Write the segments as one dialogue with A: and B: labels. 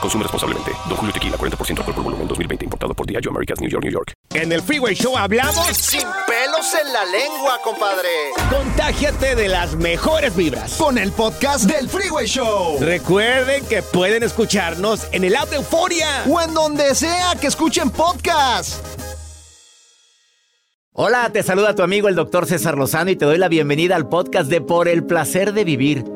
A: Consume responsablemente. Don Julio Tequila, 40% alcohol por volumen, 2020. Importado por Diageo Americas, New York, New York.
B: En el Freeway Show hablamos
C: sin pelos en la lengua, compadre.
B: Contágiate de las mejores vibras.
D: Con el podcast del Freeway Show.
B: Recuerden que pueden escucharnos en el app de Euforia.
D: O en donde sea que escuchen podcast.
E: Hola, te saluda tu amigo el doctor César Lozano y te doy la bienvenida al podcast de Por el Placer de Vivir.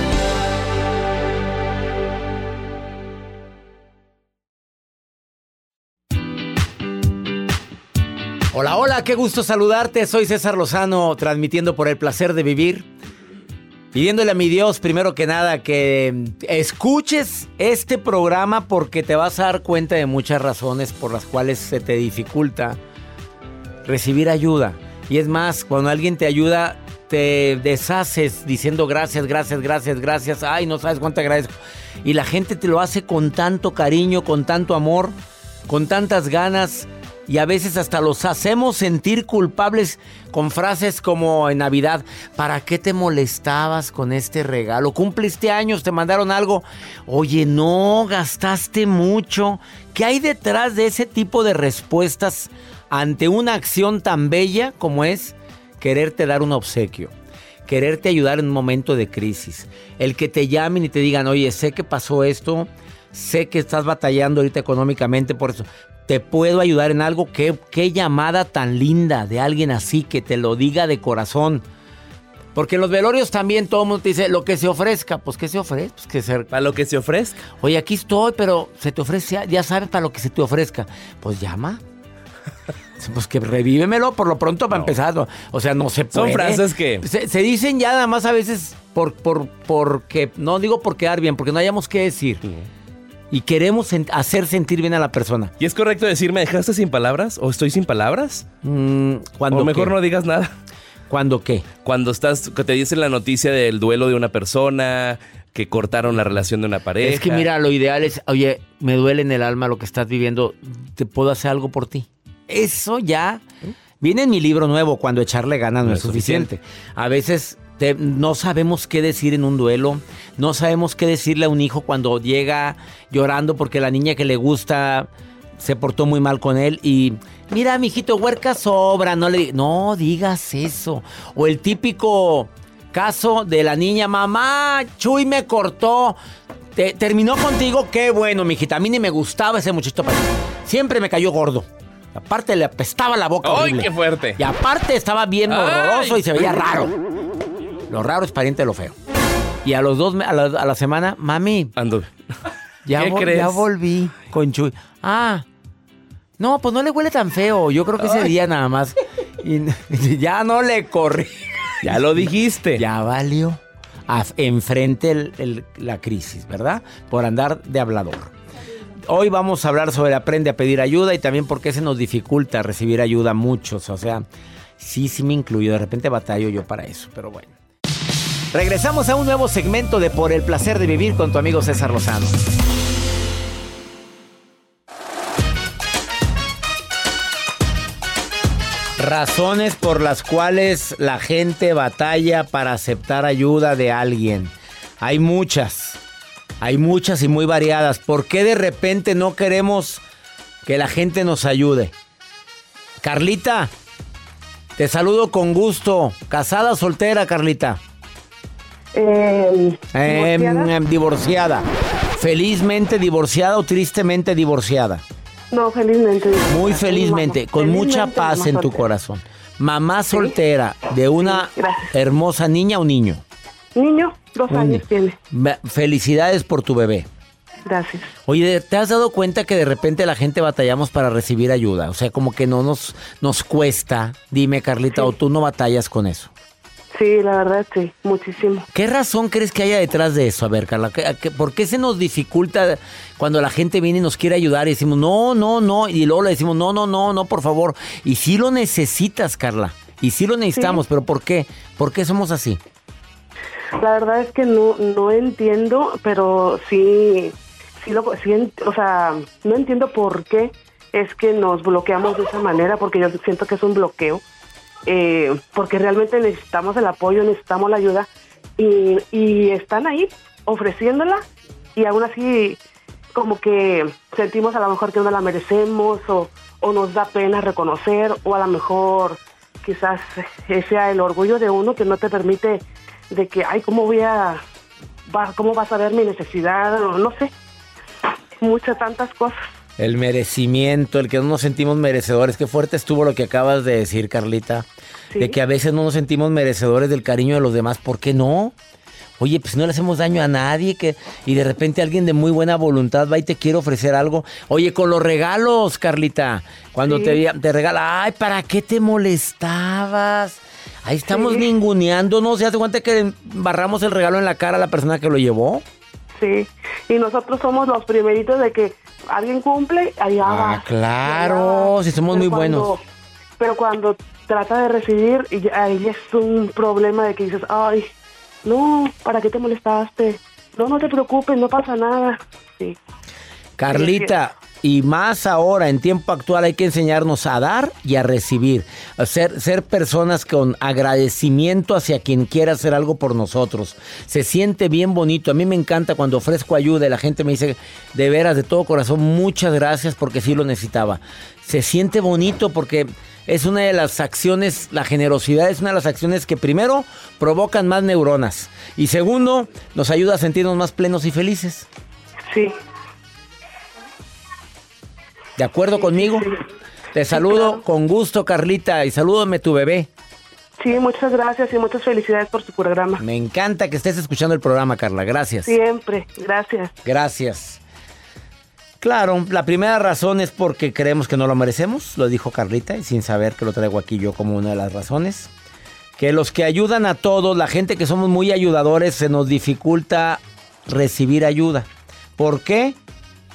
E: Qué gusto saludarte. Soy César Lozano, transmitiendo por el placer de vivir. Pidiéndole a mi Dios, primero que nada, que escuches este programa porque te vas a dar cuenta de muchas razones por las cuales se te dificulta recibir ayuda. Y es más, cuando alguien te ayuda, te deshaces diciendo gracias, gracias, gracias, gracias. Ay, no sabes cuánto agradezco. Y la gente te lo hace con tanto cariño, con tanto amor, con tantas ganas y a veces hasta los hacemos sentir culpables con frases como en Navidad, ¿para qué te molestabas con este regalo? ¿Cumpliste años? ¿Te mandaron algo? Oye, no, gastaste mucho. ¿Qué hay detrás de ese tipo de respuestas ante una acción tan bella como es quererte dar un obsequio? Quererte ayudar en un momento de crisis. El que te llamen y te digan, oye, sé que pasó esto, sé que estás batallando ahorita económicamente por eso, te puedo ayudar en algo. ¿Qué, qué llamada tan linda de alguien así que te lo diga de corazón. Porque en los velorios también todo el mundo te dice lo que se ofrezca. Pues ¿qué se ofrece? Pues que se...
F: Para lo que se ofrezca.
E: Oye, aquí estoy, pero se te ofrece, ya sabes para lo que se te ofrezca. Pues llama. Pues que revívemelo por lo pronto para empezar. O sea, no se puede.
F: Son frases que.
E: Se, se, dicen ya nada más a veces por, por, porque. No digo por quedar bien, porque no hayamos qué decir y queremos hacer sentir bien a la persona.
F: ¿Y es correcto decir, me dejaste sin palabras o estoy sin palabras?
E: Mm, cuando
F: o mejor no digas nada.
E: ¿Cuándo qué?
F: Cuando estás, que te dicen la noticia del duelo de una persona, que cortaron la relación de una pareja.
E: Es que mira, lo ideal es, oye, me duele en el alma lo que estás viviendo, ¿te puedo hacer algo por ti? Eso ya viene en mi libro nuevo, cuando echarle ganas no, no es suficiente. suficiente. A veces no sabemos qué decir en un duelo, no sabemos qué decirle a un hijo cuando llega llorando porque la niña que le gusta se portó muy mal con él y mira, mijito, huerca sobra, no le no digas eso. O el típico caso de la niña, mamá, Chuy me cortó. Te, terminó contigo, qué bueno, mijita. A mí ni me gustaba ese muchachito. Siempre me cayó gordo. Aparte le apestaba la boca.
F: ¡Ay, qué fuerte!
E: Y aparte estaba bien horroroso y se veía raro. Lo raro es pariente de lo feo. Y a los dos, a la, a la semana, mami.
F: Ando.
E: Ya,
F: ¿Qué crees?
E: ya volví con Chuy. Ah. No, pues no le huele tan feo. Yo creo que ese día nada más. Y, ya no le corrí.
F: Ya lo dijiste.
E: Ya valió. A, enfrente el, el, la crisis, ¿verdad? Por andar de hablador. Hoy vamos a hablar sobre aprende a pedir ayuda y también por qué se nos dificulta recibir ayuda a muchos. O sea, sí, sí me incluyo. De repente batallo yo para eso, pero bueno. Regresamos a un nuevo segmento de Por el placer de vivir con tu amigo César Lozano. Razones por las cuales la gente batalla para aceptar ayuda de alguien. Hay muchas. Hay muchas y muy variadas. ¿Por qué de repente no queremos que la gente nos ayude? Carlita, te saludo con gusto. ¿Casada soltera, Carlita?
G: Eh,
E: Em,
G: ¿divorciada?
E: divorciada. ¿Felizmente divorciada o tristemente divorciada?
G: No, felizmente.
E: Muy felizmente, con mucha paz en tu
G: soltera.
E: corazón. Mamá soltera de una
G: Sí,
E: hermosa niña o niño.
G: Niño, dos años tiene.
E: Felicidades por tu bebé.
G: Gracias.
E: Oye, ¿te has dado cuenta que de repente la gente batallamos para recibir ayuda? O sea, como que no nos, nos cuesta. Dime, Carlita, o tú no batallas con eso.
G: Sí, la verdad, sí, muchísimo.
E: ¿Qué razón crees que haya detrás de eso? A ver, Carla, ¿qué- qué- ¿por qué se nos dificulta cuando la gente viene y nos quiere ayudar y decimos, no, no, no, y luego le decimos, no, no, no, no, por favor? Y sí lo necesitas, Carla, y sí lo necesitamos, pero ¿por qué? ¿Por qué somos así?
G: La verdad es que no, no entiendo, pero sí, sí, lo, sí, o sea, no entiendo por qué es que nos bloqueamos de esa manera, porque yo siento que es un bloqueo, eh, porque realmente necesitamos el apoyo, necesitamos la ayuda, y, están ahí ofreciéndola, y aún así como que sentimos a lo mejor que no la merecemos, o, o nos da pena reconocer, o a lo mejor quizás sea el orgullo de uno que no te permite de que, ay, ¿cómo voy a, va- cómo vas a ver mi necesidad? O no sé, muchas tantas cosas.
E: El merecimiento, el que no nos sentimos merecedores. Qué fuerte estuvo lo que acabas de decir, Carlita.
G: Sí.
E: De que a veces no nos sentimos merecedores del cariño de los demás. ¿Por qué no? Oye, pues no le hacemos daño a nadie que y de repente alguien de muy buena voluntad va y te quiere ofrecer algo. Oye, con los regalos, Carlita, cuando
G: Sí.
E: te, te regala, ay, ¿para qué te molestabas? Ahí estamos
G: Sí.
E: ninguneándonos. ¿Ya te cuenta que barramos el regalo en la cara a la persona que lo llevó?
G: Sí, y nosotros somos los primeritos de que alguien cumple, allá
E: Ah,
G: va.
E: claro,
G: allá va.
E: si somos
G: Pero
E: muy buenos.
G: Pero cuando trata de recibir, y ahí es un problema de que dices, ay, no, ¿para qué te molestaste? No, no te preocupes, no pasa nada. Sí,
E: Carlita, y más ahora, en tiempo actual, hay que enseñarnos a dar y a recibir. A ser, ser personas con agradecimiento hacia quien quiera hacer algo por nosotros. Se siente bien bonito. A mí me encanta cuando ofrezco ayuda y la gente me dice, de veras, de todo corazón, muchas gracias porque sí lo necesitaba. Se siente bonito porque es una de las acciones, la generosidad es una de las acciones que primero provocan más neuronas y segundo nos ayuda a sentirnos más plenos y felices.
G: sí.
E: ¿De acuerdo conmigo? Te saludo
G: claro.
E: con gusto, Carlita, y salúdame tu bebé.
G: Sí, muchas gracias y muchas felicidades por su programa.
E: Me encanta que estés escuchando el programa, Carla. Gracias.
G: Siempre, gracias.
E: Gracias. Claro, la primera razón es porque creemos que no lo merecemos, lo dijo Carlita, y sin saber que lo traigo aquí yo como una de las razones. Que los que ayudan a todos, la gente que somos muy ayudadores, se nos dificulta recibir ayuda. ¿Por qué?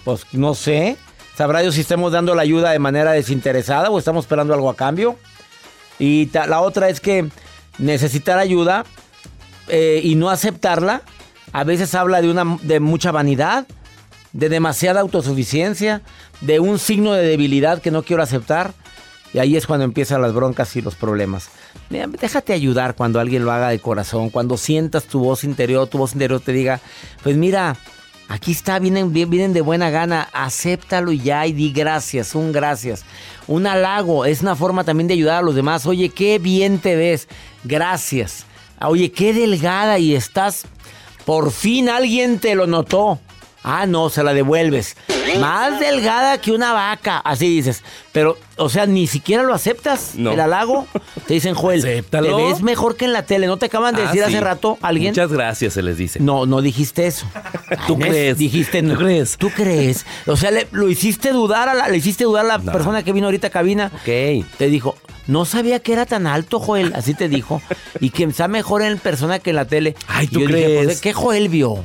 E: Pues no sé. Sabrá Dios si estamos dando la ayuda de manera desinteresada o estamos esperando algo a cambio. Y la otra es que necesitar ayuda eh, y no aceptarla a veces habla de una de mucha vanidad, de demasiada autosuficiencia, de un signo de debilidad que no quiero aceptar. Y ahí es cuando empiezan las broncas y los problemas. Déjate ayudar cuando alguien lo haga de corazón, cuando sientas tu voz interior, tu voz interior te diga, pues mira, aquí está, vienen, vienen de buena gana, acéptalo ya y di gracias, un gracias. Un halago es una forma también de ayudar a los demás. Oye, qué bien te ves, gracias. Oye, qué delgada y estás, por fin alguien te lo notó. Ah, no, se la devuelves. Más delgada que una vaca, así dices. Pero, o sea, ni siquiera lo aceptas,
F: No.
E: el halago. Te dicen, Joel,
F: Acéptalo.
E: te ves mejor que en la tele. ¿No te acaban de
F: Ah,
E: decir hace rato alguien?
F: Muchas gracias, se les dice.
E: No, no dijiste eso.
F: ¿Tú crees?
E: Dijiste,
F: ¿Tú
E: no.
F: crees?
E: ¿Tú crees? O sea, le- lo hiciste dudar a la, le hiciste dudar a la
F: No.
E: persona que vino ahorita a cabina.
F: Ok.
E: Te dijo, no sabía que era tan alto, Joel. Así te dijo. y que está mejor en persona que en la tele.
F: Ay, ¿tú
E: yo dije,
F: crees?
E: pues, ¿qué Joel vio?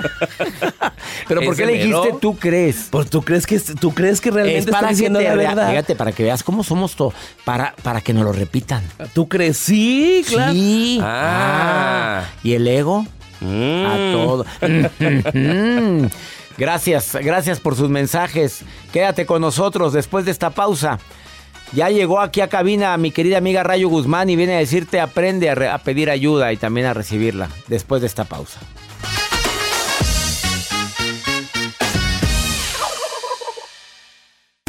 E: Pero ¿por qué
F: ¿Ese
E: le dijiste tú crees?
F: Pues tú crees que tú crees que realmente
E: Es
F: está
E: para que
F: diciendo
E: te
F: la verdad.
E: Fíjate, para que veas cómo somos todos. Para, para que nos lo repitan.
F: ¿Tú crees? Sí, claro.
E: Sí.
F: Ah.
E: Ah. ¿Y el ego?
F: Mm.
E: A todo. gracias, gracias por sus mensajes. Quédate con nosotros después de esta pausa. Ya llegó aquí a cabina mi querida amiga Rayo Guzmán y viene a decirte aprende a, re- a pedir ayuda y también a recibirla después de esta pausa.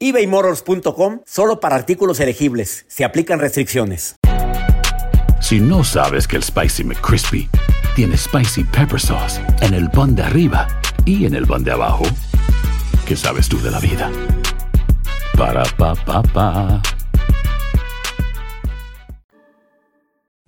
E: ebaymotors.com solo para artículos elegibles. Se aplican restricciones.
H: Si no sabes que el Spicy McCrispy tiene Spicy Pepper Sauce en el pan de arriba y en el pan de abajo, ¿qué sabes tú de la vida? Para, pa, pa, pa.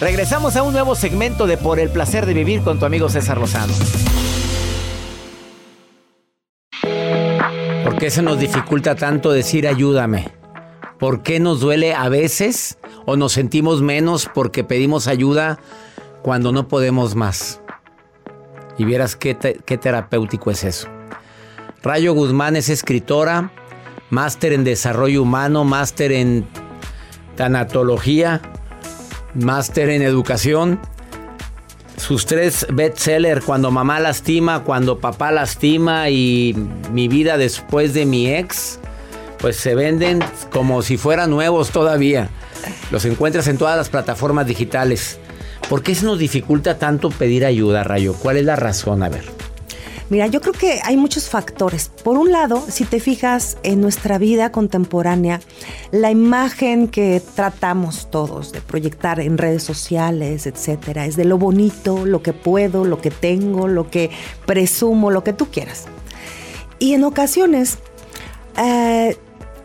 E: Regresamos a un nuevo segmento de Por el placer de vivir con tu amigo César Lozano. ¿Por qué se nos dificulta tanto decir ayúdame? ¿Por qué nos duele a veces o nos sentimos menos porque pedimos ayuda cuando no podemos más? Y vieras qué, qué terapéutico es eso. Rayo Guzmán es escritora, máster en desarrollo humano, máster en tanatología, máster en educación. Sus tres bestsellers, Cuando mamá lastima, Cuando papá lastima y Mi vida después de mi ex, pues se venden como si fueran nuevos todavía. Los encuentras en todas las plataformas digitales. ¿Por qué se nos dificulta tanto pedir ayuda, Rayo? ¿Cuál es la razón? A ver.
I: Mira, yo creo que hay muchos factores. Por un lado, si te fijas en nuestra vida contemporánea, la imagen que tratamos todos de proyectar en redes sociales, etcétera, es de lo bonito, lo que puedo, lo que tengo, lo que presumo, lo que tú quieras. Y en ocasiones eh,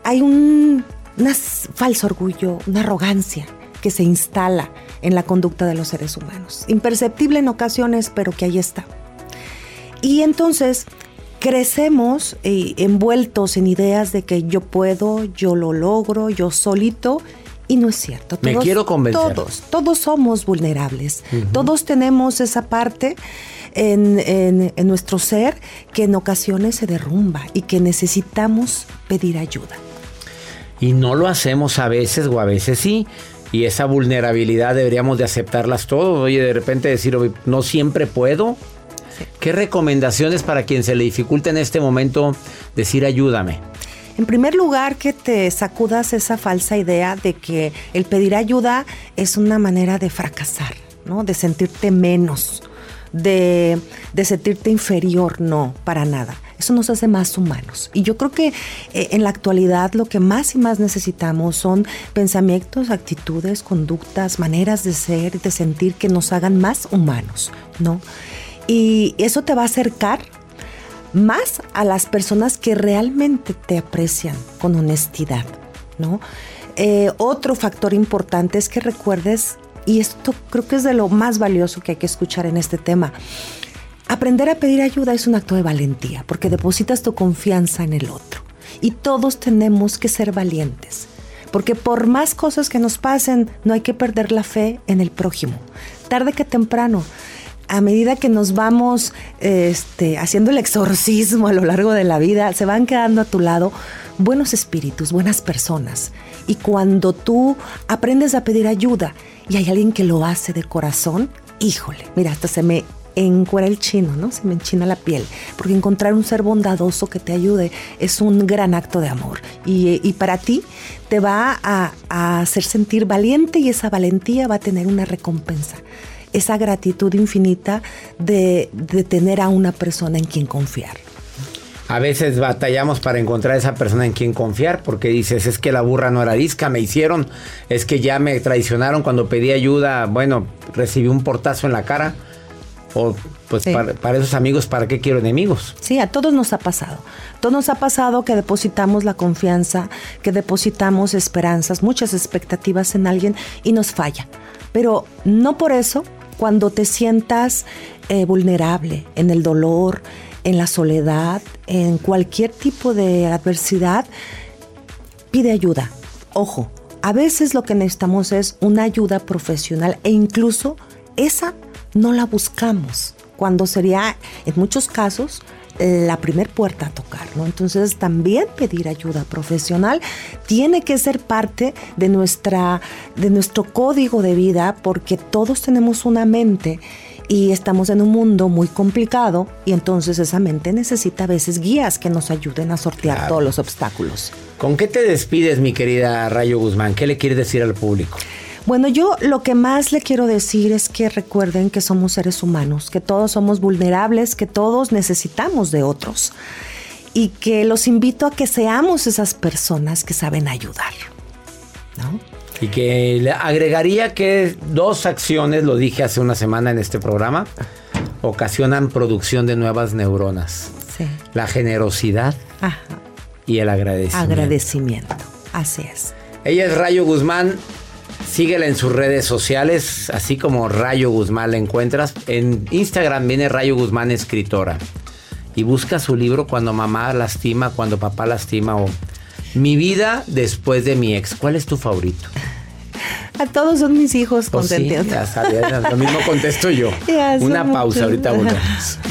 I: hay un una s- falso orgullo, una arrogancia que se instala en la conducta de los seres humanos. Imperceptible en ocasiones, pero que ahí está. Y entonces crecemos eh, envueltos en ideas de que yo puedo, yo lo logro, yo solito. Y no es cierto.
E: Me quiero convencer.
I: Todos, todos somos vulnerables. Todos tenemos esa parte en, en- en nuestro ser que en ocasiones se derrumba y que necesitamos pedir ayuda.
E: Y no lo hacemos a veces o a veces sí. Y esa vulnerabilidad deberíamos de aceptarlas todos. Oye, de repente decir, "Oye, no siempre puedo. ¿Qué recomendaciones para quien se le dificulta en este momento decir ayúdame?
I: En primer lugar, que te sacudas esa falsa idea de que el pedir ayuda es una manera de fracasar, ¿no? De sentirte menos, de, de sentirte inferior, no, para nada. Eso nos hace más humanos. Y yo creo que eh, en la actualidad lo que más y más necesitamos son pensamientos, actitudes, conductas, maneras de ser, de sentir que nos hagan más humanos, ¿no? Y eso te va a acercar más a las personas que realmente te aprecian con honestidad, ¿no? Eh, otro factor importante es que recuerdes, y esto creo que es de lo más valioso que hay que escuchar en este tema, aprender a pedir ayuda es un acto de valentía, porque depositas tu confianza en el otro. Y todos tenemos que ser valientes, porque por más cosas que nos pasen, no hay que perder la fe en el prójimo. Tarde que temprano, a medida que nos vamos este, haciendo el exorcismo a lo largo de la vida, se van quedando a tu lado buenos espíritus, buenas personas. Y cuando tú aprendes a pedir ayuda y hay alguien que lo hace de corazón, híjole, mira, hasta se me encuera el chino, ¿no? Se me enchina la piel. Porque encontrar un ser bondadoso que te ayude es un gran acto de amor. Y, para ti te va a hacer sentir valiente y esa valentía va a tener una recompensa esa gratitud infinita de, de tener a una persona en quien confiar.
E: A veces batallamos para encontrar esa persona en quien confiar, porque dices, es que la burra no era disca, me hicieron, es que ya me traicionaron cuando pedí ayuda, bueno, recibí un portazo en la cara. O pues
I: Sí.
E: para, para esos amigos, ¿para qué quiero enemigos?
I: Sí, a todos nos ha pasado. Todos nos ha pasado que depositamos la confianza, que depositamos esperanzas, muchas expectativas en alguien y nos falla. Pero no por eso, cuando te sientas eh, vulnerable en el dolor, en la soledad, en cualquier tipo de adversidad, pide ayuda. Ojo, a veces lo que necesitamos es una ayuda profesional e incluso esa no la buscamos, cuando sería en muchos casos la primer puerta a tocar, ¿no? Entonces también pedir ayuda profesional tiene que ser parte de nuestra de nuestro código de vida porque todos tenemos una mente y estamos en un mundo muy complicado y entonces esa mente necesita a veces guías que nos ayuden a sortear
E: Claro.
I: todos los obstáculos.
E: ¿Con qué te despides, mi querida Rayo Guzmán? ¿Qué le quieres decir al público?
I: Bueno, yo lo que más le quiero decir es que recuerden que somos seres humanos, que todos somos vulnerables, que todos necesitamos de otros y que los invito a que seamos esas personas que saben ayudar.
E: Y que le agregaría que dos acciones, lo dije hace una semana en este programa, ocasionan producción de nuevas neuronas.
I: Sí.
E: La generosidad
I: Ajá.
E: y el agradecimiento.
I: Agradecimiento. Así es.
E: Ella es Rayo Guzmán. Síguela en sus redes sociales, así como Rayo Guzmán la encuentras. En Instagram viene Rayo Guzmán Escritora. Y busca su libro Cuando mamá lastima, cuando papá lastima o Mi vida después de mi ex. ¿Cuál es tu favorito?
I: A todos son mis hijos
E: Pues sí,
I: consentidos.
E: ya sabía, lo mismo contesto yo. Una pausa, ahorita volvemos.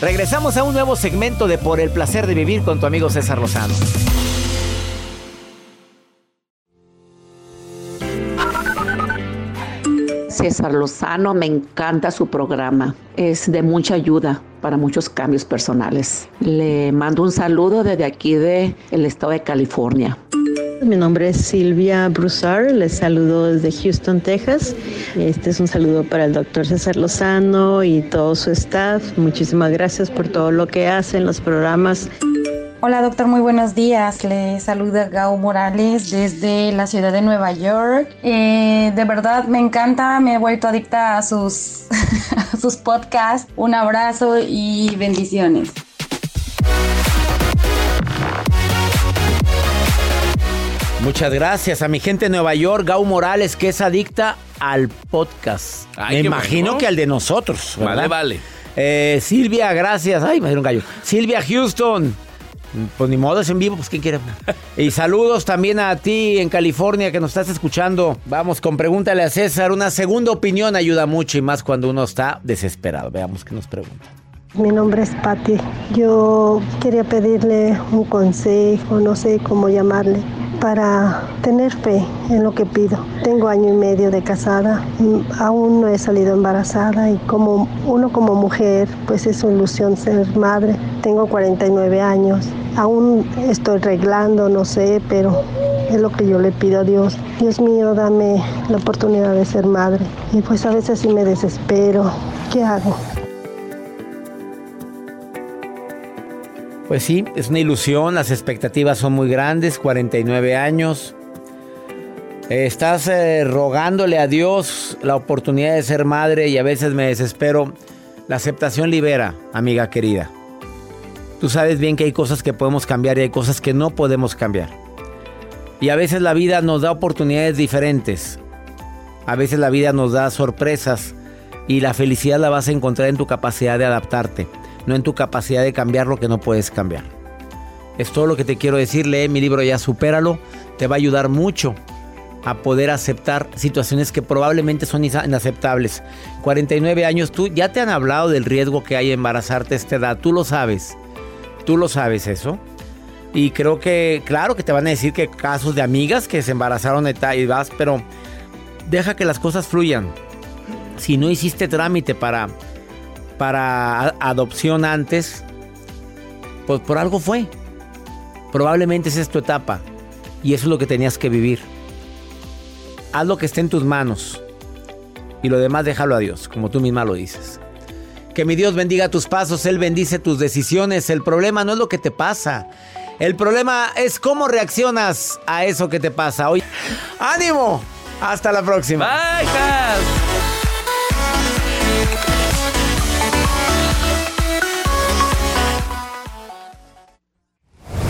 B: Regresamos a un nuevo segmento de Por el placer de vivir con tu amigo César Lozano.
J: César Lozano, me encanta su programa. Es de mucha ayuda para muchos cambios personales. Le mando un saludo desde aquí de el estado de California.
K: Mi nombre es Silvia Broussard, les saludo desde Houston, Texas. Este es un saludo para el doctor César Lozano y todo su staff. Muchísimas gracias por todo lo que hacen, los programas.
L: Hola doctor, muy buenos días. Le saluda Gao Morales desde la ciudad de Nueva York. Eh, de verdad me encanta, me he vuelto adicta a sus, a sus podcasts. Un abrazo y bendiciones.
E: Muchas gracias a mi gente de Nueva York, Gau Morales, que es adicta al podcast.
F: Ay,
E: Me imagino
F: bueno.
E: que al de nosotros. ¿verdad?
F: Vale, vale.
E: Eh, Silvia, gracias. Ay, me dieron gallo. Silvia Houston. Pues ni modo, es en vivo, pues ¿quién quiere? Y saludos también a ti en California que nos estás escuchando. Vamos con Pregúntale a César. Una segunda opinión ayuda mucho y más cuando uno está desesperado. Veamos qué nos pregunta.
M: Mi nombre es Patti. Yo quería pedirle un consejo, no sé cómo llamarle, para tener fe en lo que pido. Tengo año y medio de casada, aún no he salido embarazada y como uno como mujer, pues es su ilusión ser madre. Tengo 49 años, aún estoy arreglando, no sé, pero es lo que yo le pido a Dios. Dios mío, dame la oportunidad de ser madre. Y pues a veces sí me desespero. ¿Qué hago?
E: Pues sí, es una ilusión, las expectativas son muy grandes, 49 años. Eh, Estás eh, rogándole a Dios la oportunidad de ser madre y a veces me desespero. La aceptación libera, amiga querida. Tú sabes bien que hay cosas que podemos cambiar y hay cosas que no podemos cambiar. Y a veces la vida nos da oportunidades diferentes. A veces la vida nos da sorpresas y la felicidad la vas a encontrar en tu capacidad de adaptarte, no en tu capacidad de cambiar lo que no puedes cambiar. Es todo lo que te quiero decir. Lee mi libro Ya Supéralo. Te va a ayudar mucho a poder aceptar situaciones que probablemente son inaceptables. 49 años, tú ya te han hablado del riesgo que hay embarazarte a esta edad. Tú lo sabes. Tú lo sabes eso. Y creo que, claro que te van a decir que casos de amigas que se embarazaron y vas, pero deja que las cosas fluyan. Si no hiciste trámite para, para adopción antes, pues por algo fue. Probablemente esa es tu etapa. Y eso es lo que tenías que vivir. Haz lo que esté en tus manos. Y lo demás déjalo a Dios, como tú misma lo dices. Que mi Dios bendiga tus pasos, Él bendice tus decisiones. El problema no es lo que te pasa. El problema es cómo reaccionas a eso que te pasa hoy. ¡Ánimo! Hasta la próxima.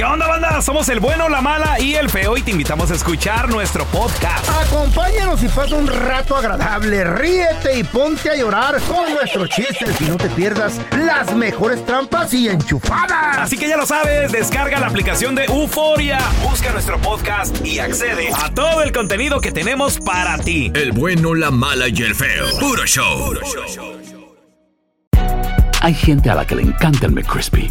N: ¿Qué onda, banda? Somos el bueno, la mala y el feo y te invitamos a escuchar nuestro podcast.
O: Acompáñanos y pasa un rato agradable. Ríete y ponte a llorar con nuestros chistes y no te pierdas las mejores trampas y enchufadas.
N: Así que ya lo sabes, descarga la aplicación de Euforia, busca nuestro podcast y accede a todo el contenido que tenemos para ti.
P: El bueno, la mala y el feo. Puro show. Puro show.
H: Hay gente a la que le encanta el McCrispy